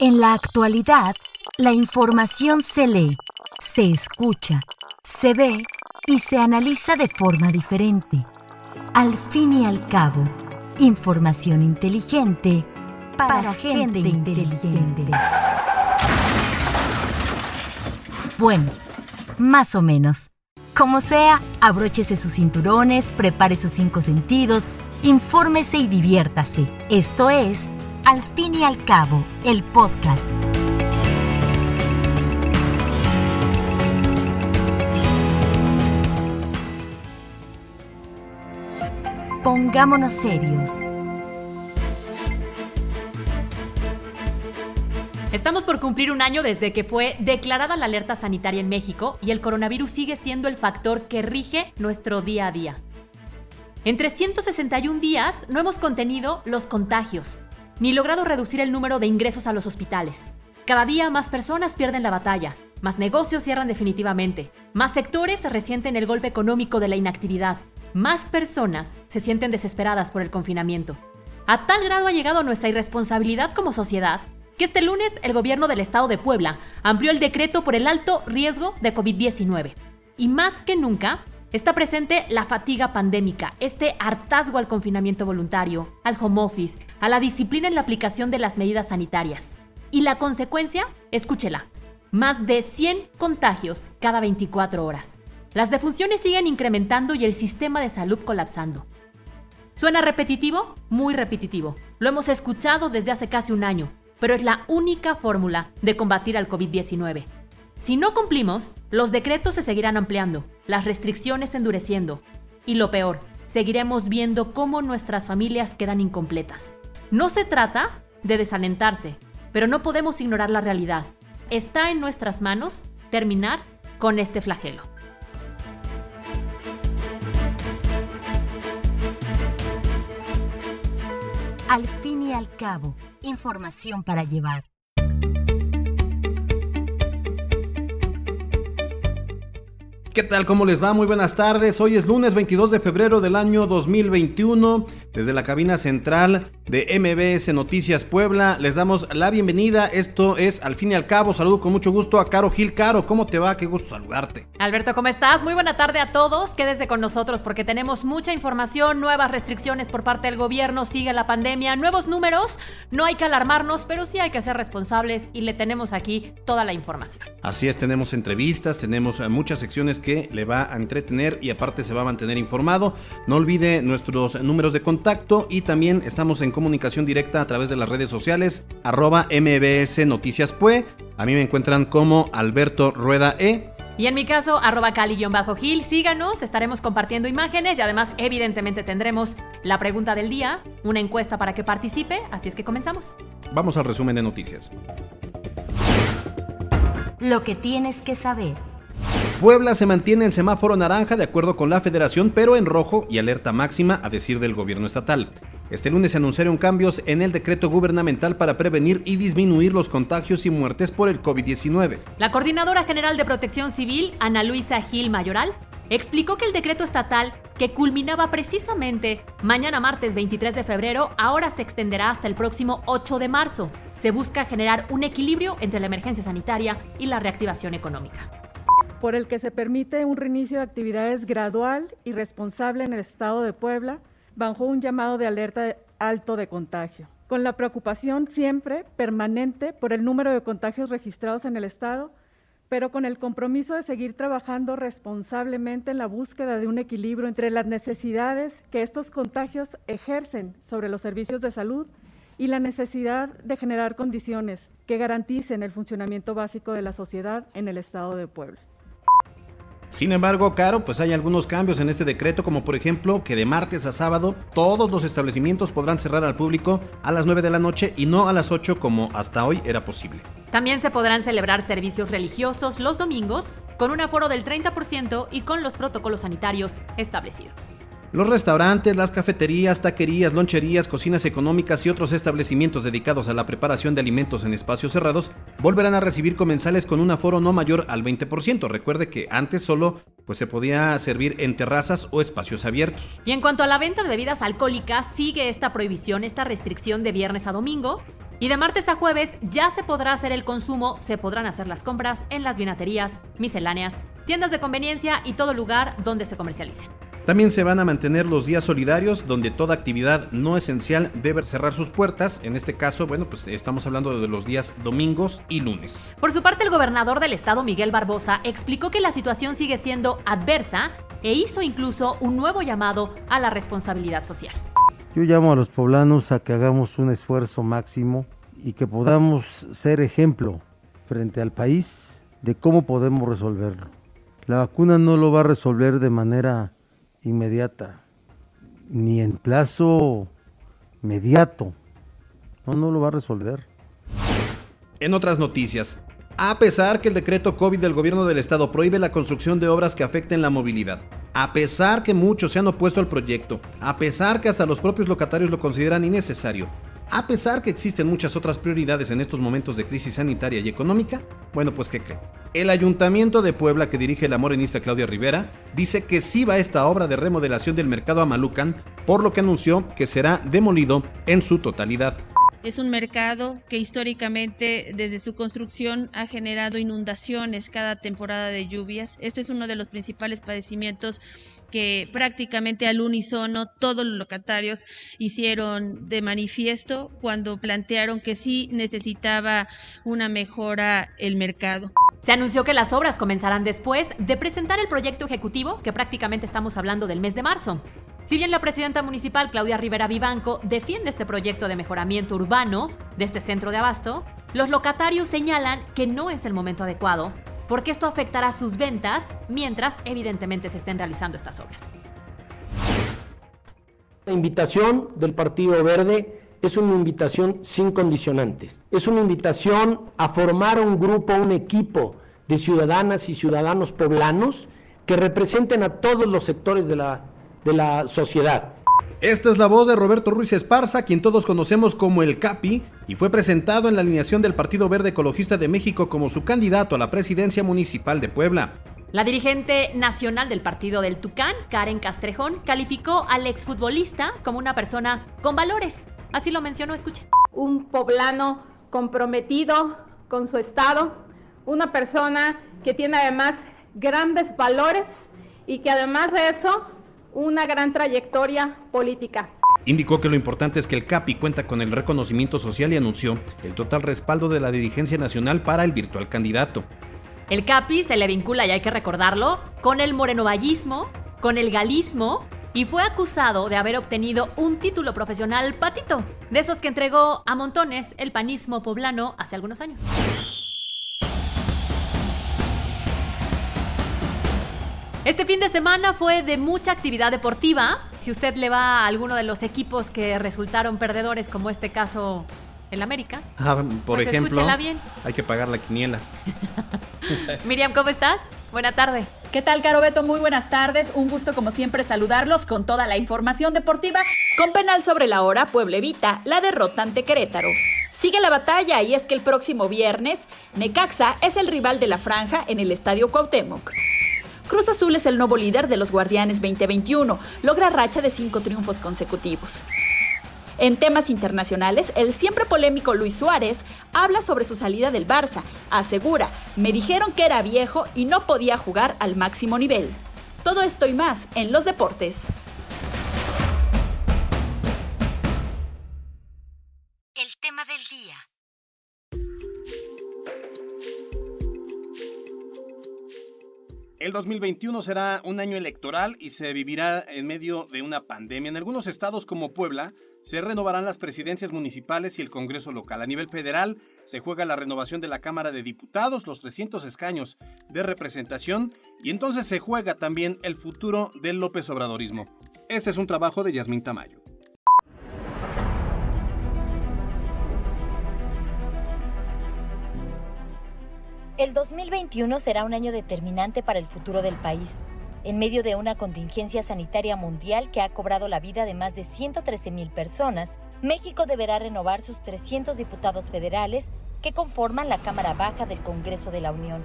En la actualidad, la información se lee, se escucha, se ve y se analiza de forma diferente. Al fin y al cabo, información inteligente para, gente, inteligente. Bueno, más o menos. Como sea, abróchese sus cinturones, prepare sus cinco sentidos, infórmese y diviértase. Esto es Al fin y al cabo, el podcast. Pongámonos serios. Estamos por cumplir un año desde que fue declarada la alerta sanitaria en México y el coronavirus sigue siendo el factor que rige nuestro día a día. En 361 días no hemos contenido los contagios, ni logrado reducir el número de ingresos a los hospitales. Cada día más personas pierden la batalla, más negocios cierran definitivamente, más sectores resienten el golpe económico de la inactividad, más personas se sienten desesperadas por el confinamiento. A tal grado ha llegado nuestra irresponsabilidad como sociedad que este lunes el gobierno del estado de Puebla amplió el decreto por el alto riesgo de COVID-19. Y más que nunca, está presente la fatiga pandémica, este hartazgo al confinamiento voluntario, al home office, a la disciplina en la aplicación de las medidas sanitarias. Y la consecuencia, escúchela, más de 100 contagios cada 24 horas. Las defunciones siguen incrementando y el sistema de salud colapsando. ¿Suena repetitivo? Muy repetitivo. Lo hemos escuchado desde hace casi un año, pero es la única fórmula de combatir al COVID-19. Si no cumplimos, los decretos se seguirán ampliando, las restricciones endureciendo. Y lo peor, seguiremos viendo cómo nuestras familias quedan incompletas. No se trata de desalentarse, pero no podemos ignorar la realidad. Está en nuestras manos terminar con este flagelo. Al fin y al cabo, información para llevar. ¿Qué tal? ¿Cómo les va? Muy buenas tardes. Hoy es lunes 22 de febrero del año 2021. Desde la cabina central de MBS Noticias Puebla les damos la bienvenida. Esto es Al fin y al cabo. Saludo con mucho gusto a Caro Gil. Caro, ¿cómo te va? Qué gusto saludarte. Alberto, ¿cómo estás? Muy buena tarde a todos. Quédese con nosotros porque tenemos mucha información, nuevas restricciones por parte del gobierno, sigue la pandemia, nuevos números. No hay que alarmarnos, pero sí hay que ser responsables y le tenemos aquí toda la información. Así es, tenemos entrevistas, tenemos eh, muchas secciones que le va a entretener y aparte se va a mantener informado. No olvide nuestros números de contacto y también estamos en comunicación directa a través de las redes sociales arroba mbs noticias pue. A mí me encuentran como Alberto Rueda E. Y en mi caso, arroba cali-gil, síganos, estaremos compartiendo imágenes y además evidentemente tendremos la pregunta del día, una encuesta para que participe, así es que comenzamos. Vamos al resumen de noticias. Lo que tienes que saber. Puebla se mantiene en semáforo naranja de acuerdo con la federación, pero en rojo y alerta máxima a decir del gobierno estatal. Este lunes se anunciaron cambios en el decreto gubernamental para prevenir y disminuir los contagios y muertes por el COVID-19. La Coordinadora General de Protección Civil, Ana Luisa Gil Mayoral, explicó que el decreto estatal, que culminaba precisamente mañana martes 23 de febrero, ahora se extenderá hasta el próximo 8 de marzo. Se busca generar un equilibrio entre la emergencia sanitaria y la reactivación económica por el que se permite un reinicio de actividades gradual y responsable en el estado de Puebla, bajo un llamado de alerta alto de contagio, con la preocupación siempre permanente por el número de contagios registrados en el estado, pero con el compromiso de seguir trabajando responsablemente en la búsqueda de un equilibrio entre las necesidades que estos contagios ejercen sobre los servicios de salud y la necesidad de generar condiciones que garanticen el funcionamiento básico de la sociedad en el estado de Puebla. Sin embargo, Caro, pues hay algunos cambios en este decreto, como por ejemplo que de martes a sábado todos los establecimientos podrán cerrar al público a las 9 de la noche y no a las 8 como hasta hoy era posible. También se podrán celebrar servicios religiosos los domingos con un aforo del 30% y con los protocolos sanitarios establecidos. Los restaurantes, las cafeterías, taquerías, loncherías, cocinas económicas y otros establecimientos dedicados a la preparación de alimentos en espacios cerrados volverán a recibir comensales con un aforo no mayor al 20%. Recuerde que antes solo pues se podía servir en terrazas o espacios abiertos. Y en cuanto a la venta de bebidas alcohólicas, sigue esta prohibición, esta restricción de viernes a domingo. Y de martes a jueves ya se podrá hacer el consumo, se podrán hacer las compras en las vinaterías, misceláneas, tiendas de conveniencia y todo lugar donde se comercialicen. También se van a mantener los días solidarios donde toda actividad no esencial debe cerrar sus puertas. En este caso, bueno, pues estamos hablando de los días domingos y lunes. Por su parte, el gobernador del estado, Miguel Barbosa, explicó que la situación sigue siendo adversa e hizo incluso un nuevo llamado a la responsabilidad social. Yo llamo a los poblanos a que hagamos un esfuerzo máximo y que podamos ser ejemplo frente al país de cómo podemos resolverlo. La vacuna no lo va a resolver de manera inmediata, ni en plazo mediato. No, no lo va a resolver. En otras noticias, a pesar que el decreto COVID del gobierno del estado prohíbe la construcción de obras que afecten la movilidad, a pesar que muchos se han opuesto al proyecto, a pesar que hasta los propios locatarios lo consideran innecesario, a pesar que existen muchas otras prioridades en estos momentos de crisis sanitaria y económica, bueno, pues ¿qué creen? El Ayuntamiento de Puebla, que dirige la morenista Claudia Rivera, dice que sí va esta obra de remodelación del mercado Amalucan, por lo que anunció que será demolido en su totalidad. Es un mercado que históricamente desde su construcción ha generado inundaciones cada temporada de lluvias. Este es uno de los principales padecimientos que prácticamente al unísono todos los locatarios hicieron de manifiesto cuando plantearon que sí necesitaba una mejora el mercado. Se anunció que las obras comenzarán después de presentar el proyecto ejecutivo, que prácticamente estamos hablando del mes de marzo. Si bien la presidenta municipal Claudia Rivera Vivanco defiende este proyecto de mejoramiento urbano de este centro de abasto, los locatarios señalan que no es el momento adecuado porque esto afectará sus ventas mientras evidentemente se estén realizando estas obras. La invitación del Partido Verde es una invitación sin condicionantes. Es una invitación a formar un grupo, un equipo de ciudadanas y ciudadanos poblanos que representen a todos los sectores de la, de la sociedad. Esta es la voz de Roberto Ruiz Esparza, quien todos conocemos como el Capi, y fue presentado en la alineación del Partido Verde Ecologista de México como su candidato a la presidencia municipal de Puebla. La dirigente nacional del partido del Tucán, Karen Castrejón, calificó al exfutbolista como una persona con valores. Así lo mencionó, escuchen. Un poblano comprometido con su estado, una persona que tiene además grandes valores y que además de eso una gran trayectoria política. Indicó que lo importante es que el CAPI cuenta con el reconocimiento social y anunció el total respaldo de la dirigencia nacional para el virtual candidato. El CAPI se le vincula, y hay que recordarlo, con el morenovallismo, con el galismo y fue acusado de haber obtenido un título profesional patito, de esos que entregó a montones el panismo poblano hace algunos años. Este fin de semana fue de mucha actividad deportiva. Si usted le va a alguno de los equipos que resultaron perdedores, como este caso el América, ah, por pues ejemplo, bien. hay que pagar la quiniela. Miriam, ¿cómo estás? Buena tarde. ¿Qué tal, Caro Beto? Muy buenas tardes. Un gusto, como siempre, saludarlos con toda la información deportiva. Con penal sobre la hora, Puebla evita la derrota ante Querétaro. Sigue la batalla y es que el próximo viernes, Necaxa es el rival de la franja en el Estadio Cuauhtémoc. Cruz Azul es el nuevo líder de los Guardianes 2021. Logra racha de cinco triunfos consecutivos. En temas internacionales, el siempre polémico Luis Suárez habla sobre su salida del Barça. Asegura, me dijeron que era viejo y no podía jugar al máximo nivel. Todo esto y más en los deportes. El tema del día. El 2021 será un año electoral y se vivirá en medio de una pandemia. En algunos estados como Puebla se renovarán las presidencias municipales y el Congreso local. A nivel federal se juega la renovación de la Cámara de Diputados, los 300 escaños de representación y entonces se juega también el futuro del López Obradorismo. Este es un trabajo de Yasmín Tamayo. El 2021 será un año determinante para el futuro del país, en medio de una contingencia sanitaria mundial que ha cobrado la vida de más de 113 mil personas. México deberá renovar sus 300 diputados federales que conforman la Cámara Baja del Congreso de la Unión.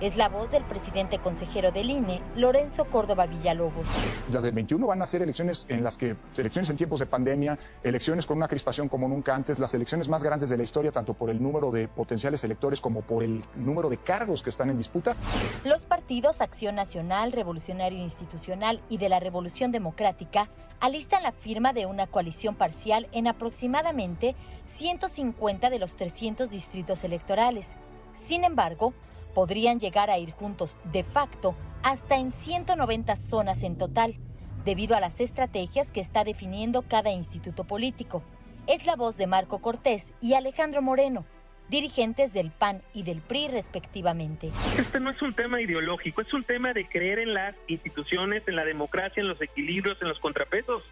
Es la voz del presidente consejero del INE, Lorenzo Córdoba Villalobos. Las del 21 van a ser elecciones en las que, elecciones en tiempos de pandemia, elecciones con una crispación como nunca antes, las elecciones más grandes de la historia, tanto por el número de potenciales electores como por el número de cargos que están en disputa. Los partidos Acción Nacional, Revolucionario Institucional y de la Revolución Democrática alistan la firma de una coalición parcial en aproximadamente 150 de los 300 distritos electorales. Sin embargo, podrían llegar a ir juntos de facto hasta en 190 zonas en total, debido a las estrategias que está definiendo cada instituto político. Es la voz de Marco Cortés y Alejandro Moreno, dirigentes del PAN y del PRI respectivamente. Este no es un tema ideológico, es un tema de creer en las instituciones, en la democracia, en los equilibrios, en los contrapesos.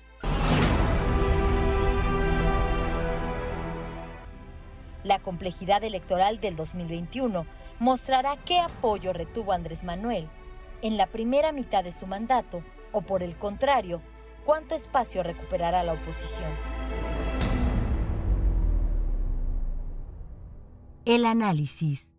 La complejidad electoral del 2021 mostrará qué apoyo retuvo Andrés Manuel en la primera mitad de su mandato o por el contrario, cuánto espacio recuperará la oposición. El análisis.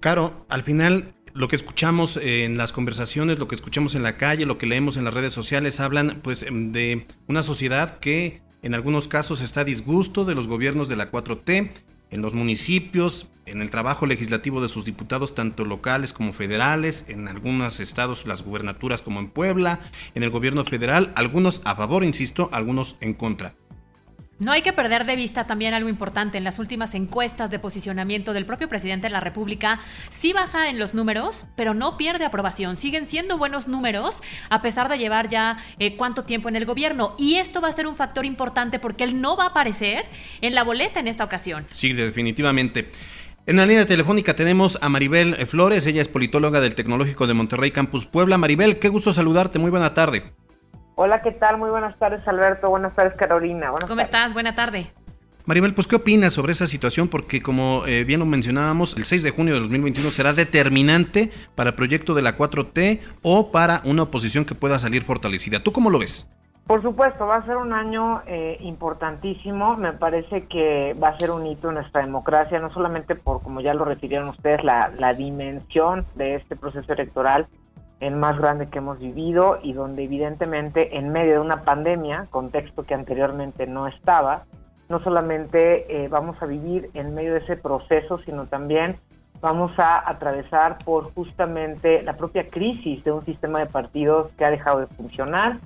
Caro, al final lo que escuchamos en las conversaciones, lo que escuchamos en la calle, lo que leemos en las redes sociales, hablan pues de una sociedad que en algunos casos está a disgusto de los gobiernos de la 4T, en los municipios, en el trabajo legislativo de sus diputados, tanto locales como federales, en algunos estados las gubernaturas como en Puebla, en el gobierno federal, algunos a favor, insisto, algunos en contra. No hay que perder de vista también algo importante. En las últimas encuestas de posicionamiento del propio presidente de la República, sí baja en los números, pero no pierde aprobación. Siguen siendo buenos números a pesar de llevar ya eh, cuánto tiempo en el gobierno. Y esto va a ser un factor importante porque él no va a aparecer en la boleta en esta ocasión. Sí, definitivamente. En la línea telefónica tenemos a Maribel Flores, ella es politóloga del Tecnológico de Monterrey Campus Puebla. Maribel, qué gusto saludarte, muy buena tarde. Hola, ¿qué tal? Muy buenas tardes, Alberto. Buenas tardes, Carolina. ¿Cómo estás? Buena tarde. Maribel, pues ¿qué opinas sobre esa situación? Porque como eh, bien lo mencionábamos, el 6 de junio de 2021 será determinante para el proyecto de la 4T o para una oposición que pueda salir fortalecida. ¿Tú cómo lo ves? Por supuesto, va a ser un año eh, importantísimo. Me parece que va a ser un hito en nuestra democracia, no solamente por, como ya lo refirieron ustedes, la, la dimensión de este proceso electoral, el más grande que hemos vivido y donde evidentemente en medio de una pandemia, contexto que anteriormente no estaba, no solamente eh, vamos a vivir en medio de ese proceso, sino también vamos a atravesar por justamente la propia crisis de un sistema de partidos que ha dejado de funcionar,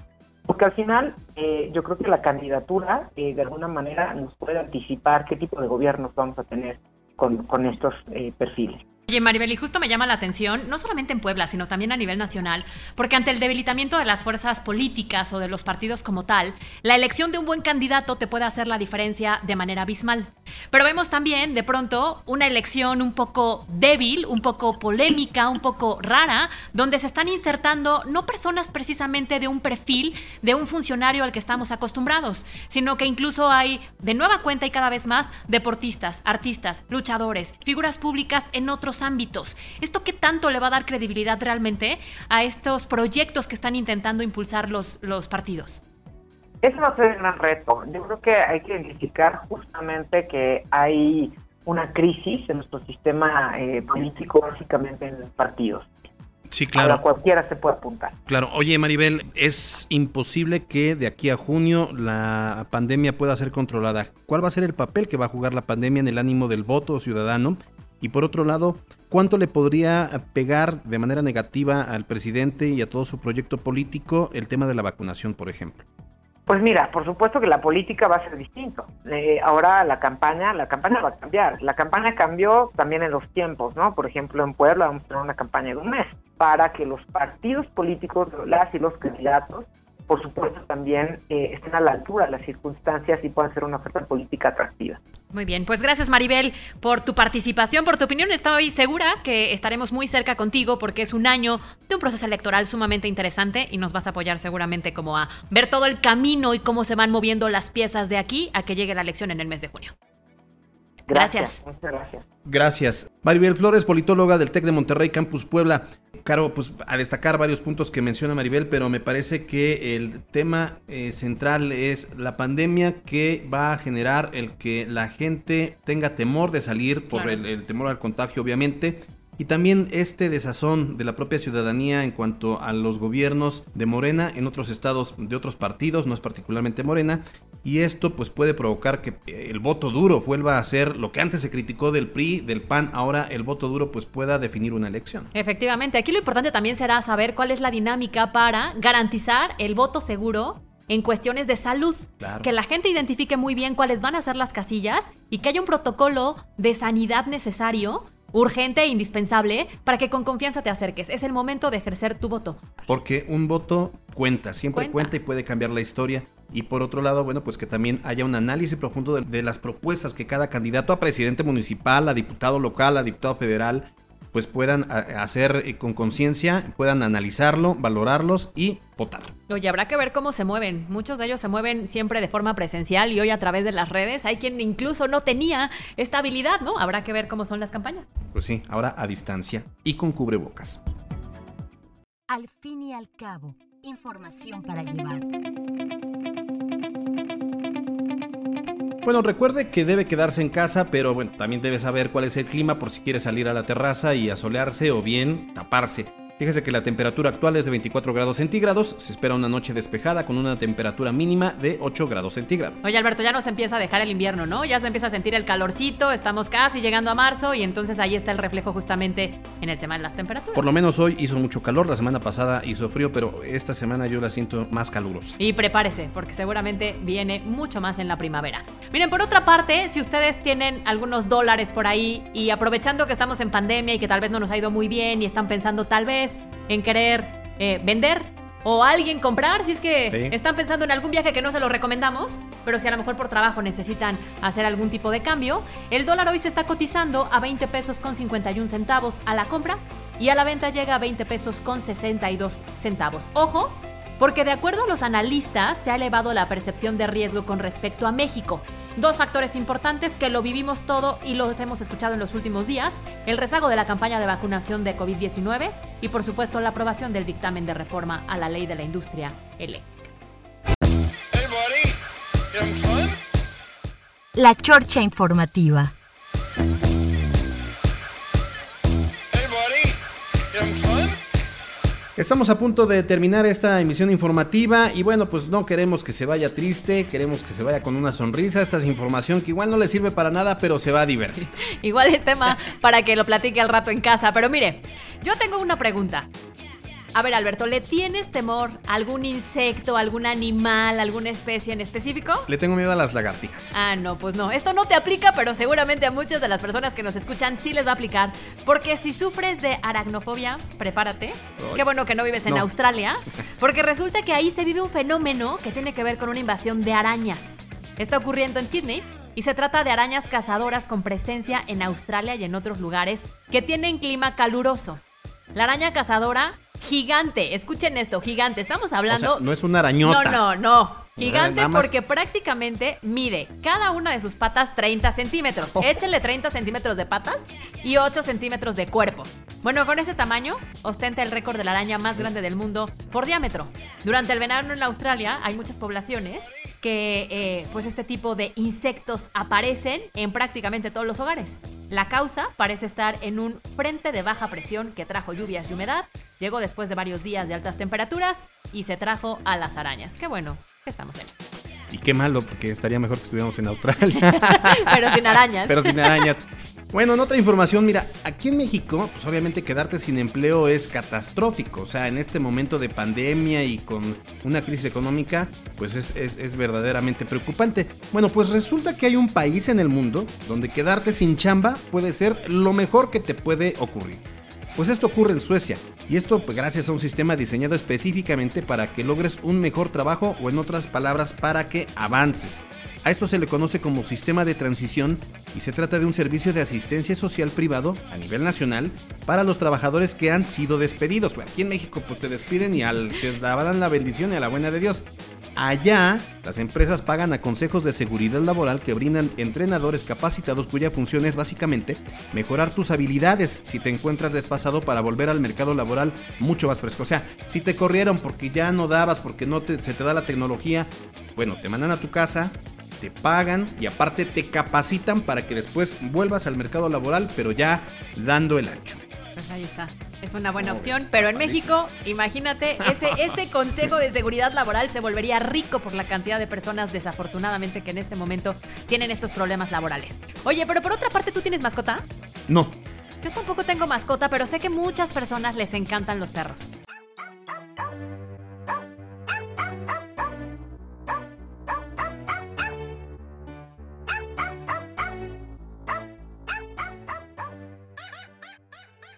porque al final eh, yo creo que la candidatura eh, de alguna manera nos puede anticipar qué tipo de gobiernos vamos a tener con, con estos perfiles. Oye, Maribel, y justo me llama la atención, no solamente en Puebla, sino también a nivel nacional, porque ante el debilitamiento de las fuerzas políticas o de los partidos como tal, la elección de un buen candidato te puede hacer la diferencia de manera abismal. Pero vemos también, de pronto, una elección un poco débil, un poco polémica, un poco rara, donde se están insertando no personas precisamente de un perfil de un funcionario al que estamos acostumbrados, sino que incluso hay, de nueva cuenta y cada vez más, deportistas, artistas, luchadores, figuras públicas en otros ámbitos. ¿Esto qué tanto le va a dar credibilidad realmente a estos proyectos que están intentando impulsar los, los partidos? Eso va a ser un gran reto. Yo creo que hay que identificar justamente que hay una crisis en nuestro sistema eh, político, básicamente en los partidos. Sí, claro. A cualquiera se puede apuntar. Claro. Oye, Maribel, es imposible que de aquí a junio la pandemia pueda ser controlada. ¿Cuál va a ser el papel que va a jugar la pandemia en el ánimo del voto ciudadano y por otro lado, ¿cuánto le podría pegar de manera negativa al presidente y a todo su proyecto político el tema de la vacunación, por ejemplo? Pues mira, por supuesto que la política va a ser distinto. Eh, ahora la campaña, la campaña va a cambiar. La campaña cambió también en los tiempos, ¿no? Por ejemplo, en Puebla vamos a tener una campaña de un mes para que los partidos políticos, las y los candidatos, por supuesto, también eh, estén a la altura de las circunstancias y puedan ser una oferta política atractiva. Muy bien, pues gracias Maribel por tu participación, por tu opinión. Estoy segura que estaremos muy cerca contigo porque es un año de un proceso electoral sumamente interesante y nos vas a apoyar seguramente como a ver todo el camino y cómo se van moviendo las piezas de aquí a que llegue la elección en el mes de junio. Gracias. Muchas gracias. Gracias. Maribel Flores, politóloga del TEC de Monterrey, Campus Puebla. Caro, pues a destacar varios puntos que menciona Maribel, pero me parece que el tema eh, central es la pandemia que va a generar el que la gente tenga temor de salir por Claro. el, el temor al contagio, obviamente. Y también este desazón de la propia ciudadanía en cuanto a los gobiernos de Morena en otros estados de otros partidos, no es particularmente Morena, y esto pues puede provocar que eh, el voto duro vuelva a ser lo que antes se criticó del PRI, del PAN, ahora el voto duro pues pueda definir una elección. Efectivamente, aquí lo importante también será saber cuál es la dinámica para garantizar el voto seguro en cuestiones de salud. Claro. Que la gente identifique muy bien cuáles van a ser las casillas y que haya un protocolo de sanidad necesario, urgente e indispensable para que con confianza te acerques. Es el momento de ejercer tu voto. Porque un voto cuenta, siempre Cuenta. cuenta, y puede cambiar la historia. Y por otro lado, bueno, pues que también haya un análisis profundo de, de las propuestas que cada candidato a presidente municipal, a diputado local, a diputado federal, pues puedan a- hacer eh, con conciencia, puedan analizarlo, valorarlos y votar. Oye, habrá que ver cómo se mueven. Muchos de ellos se mueven siempre de forma presencial y hoy a través de las redes. Hay quien incluso no tenía esta habilidad, ¿no? Habrá que ver cómo son las campañas. Pues sí, ahora a distancia y con cubrebocas. Al fin y al cabo, información para llevar. Bueno, recuerde que debe quedarse en casa, pero bueno, también debe saber cuál es el clima por si quiere salir a la terraza y asolearse o bien taparse. Fíjese que la temperatura actual es de 24 grados centígrados, se espera una noche despejada con una temperatura mínima de 8 grados centígrados. Oye, Alberto, ya nos empieza a dejar el invierno, ¿no? Ya se empieza a sentir el calorcito, estamos casi llegando a marzo y entonces ahí está el reflejo justamente en el tema de las temperaturas. Por lo menos hoy hizo mucho calor, la semana pasada hizo frío, pero esta semana yo la siento más calurosa. Y prepárese, porque seguramente viene mucho más en la primavera. Miren, por otra parte, si ustedes tienen algunos dólares por ahí y aprovechando que estamos en pandemia y que tal vez no nos ha ido muy bien y están pensando tal vez en querer eh, vender o alguien comprar, si es que Sí. están pensando en algún viaje que no se lo recomendamos, pero si a lo mejor por trabajo necesitan hacer algún tipo de cambio, el dólar hoy se está cotizando a 20 pesos con 51 centavos a la compra y a la venta llega a 20 pesos con 62 centavos. Ojo, porque de acuerdo a los analistas se ha elevado la percepción de riesgo con respecto a México. Dos factores importantes que lo vivimos todo y los hemos escuchado en los últimos días, el rezago de la campaña de vacunación de COVID-19 y por supuesto la aprobación del dictamen de reforma a la ley de la industria eléctrica. La Chorcha Informativa. Estamos a punto de terminar esta emisión informativa y bueno, pues no queremos que se vaya triste, queremos que se vaya con una sonrisa. Esta es información que igual no le sirve para nada, pero se va a divertir. Igual es tema para que lo platique al rato en casa, pero mire, yo tengo una pregunta. A ver, Alberto, ¿le tienes temor a algún insecto, algún animal, alguna especie en específico? Le tengo miedo a las lagartijas. Ah, no, pues no. Esto no te aplica, pero seguramente a muchas de las personas que nos escuchan sí les va a aplicar. Porque si sufres de aracnofobia, prepárate. Ay. Qué bueno que no vives en No. Australia. Porque resulta que ahí se vive un fenómeno que tiene que ver con una invasión de arañas. Está ocurriendo en Sydney y se trata de arañas cazadoras con presencia en Australia y en otros lugares que tienen clima caluroso. La araña cazadora gigante, escuchen esto, gigante. Estamos hablando O sea, no es una arañota. no, no, no. Gigante más- porque prácticamente mide cada una de sus patas 30 centímetros. Oh. Échenle 30 centímetros de patas y 8 centímetros de cuerpo. Bueno, con ese tamaño ostenta el récord de la araña más grande del mundo por diámetro. Durante el verano en Australia hay muchas poblaciones que eh, pues este tipo de insectos aparecen en prácticamente todos los hogares. La causa parece estar en un frente de baja presión que trajo lluvias y humedad, llegó después de varios días de altas temperaturas y se trajo a las arañas. Qué bueno que estamos en. Y qué malo, porque estaría mejor que estuviéramos en Australia. Pero sin arañas. Pero sin arañas. Bueno, en otra información, mira, aquí en México, pues obviamente quedarte sin empleo es catastrófico. O sea, en este momento de pandemia y con una crisis económica, pues es, es- es verdaderamente preocupante. Bueno, pues resulta que hay un país en el mundo donde quedarte sin chamba puede ser lo mejor que te puede ocurrir. Pues esto ocurre en Suecia. Y esto pues, gracias a un sistema diseñado específicamente para que logres un mejor trabajo o en otras palabras para que avances. A esto se le conoce como sistema de transición y se trata de un servicio de asistencia social privado a nivel nacional para los trabajadores que han sido despedidos. Aquí en México pues te despiden y al, te dan la bendición y a la buena de Dios. Allá Las empresas pagan a consejos de seguridad laboral que brindan entrenadores capacitados cuya función es básicamente mejorar tus habilidades si te encuentras despasado para volver al mercado laboral mucho más fresco. O sea, si te corrieron porque ya no dabas, porque no te, se te da la tecnología, bueno, te mandan a tu casa, te pagan y aparte te capacitan para que después vuelvas al mercado laboral, pero ya dando el ancho. Pues ahí está. Es una buena opción, pero en México, imagínate, ese, ese consejo de seguridad laboral se volvería rico por la cantidad de personas desafortunadamente que en este momento tienen estos problemas laborales. Oye, pero por otra parte, ¿tú tienes mascota? No. Yo tampoco tengo mascota, pero sé que muchas personas les encantan los perros.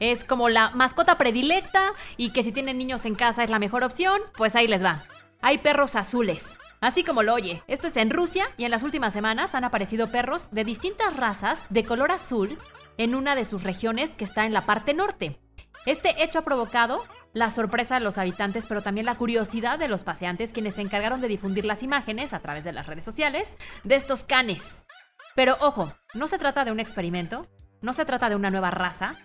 Es como la mascota predilecta y que si tienen niños en casa es la mejor opción, pues ahí les va. Hay perros azules. Así como lo oye, esto es en Rusia y en las últimas semanas han aparecido perros de distintas razas de color azul en una de sus regiones que está en la parte norte. Este hecho ha provocado la sorpresa de los habitantes, pero también la curiosidad de los paseantes quienes se encargaron de difundir las imágenes a través de las redes sociales de estos canes. Pero ojo, no se trata de un experimento, no se trata de una nueva raza,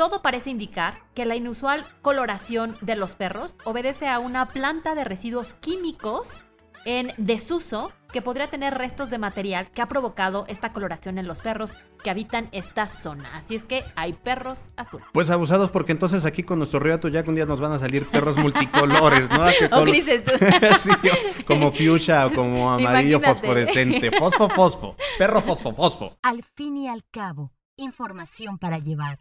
todo parece indicar que la inusual coloración de los perros obedece a una planta de residuos químicos en desuso que podría tener restos de material que ha provocado esta coloración en los perros que habitan esta zona. Así es que hay perros azules. Pues abusados porque entonces aquí con nuestro río ya un día nos van a salir perros multicolores, ¿no? o grises. sí, como fuchsia o como amarillo fosforescente. Fosfo, fosfo. Perro fosfo, fosfo. Al fin y al cabo, información para llevar.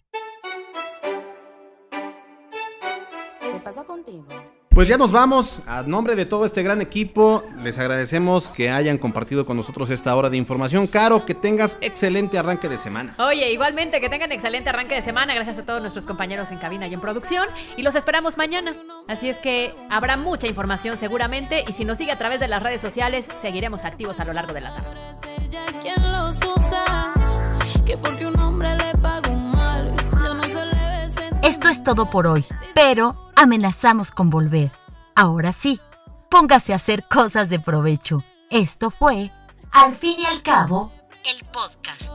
Contigo? Pues ya nos vamos. A nombre de todo este gran equipo, les agradecemos que hayan compartido con nosotros esta hora de información. Caro, que tengas excelente arranque de semana. Oye, igualmente que tengan excelente arranque de semana. Gracias a todos nuestros compañeros en cabina y en producción. Y los esperamos mañana. Así es que habrá mucha información seguramente. Y si nos sigue a través de las redes sociales, seguiremos activos a lo largo de la tarde. Esto es todo por hoy, pero amenazamos con volver. Ahora sí, póngase a hacer cosas de provecho. Esto fue, al fin y al cabo, el podcast.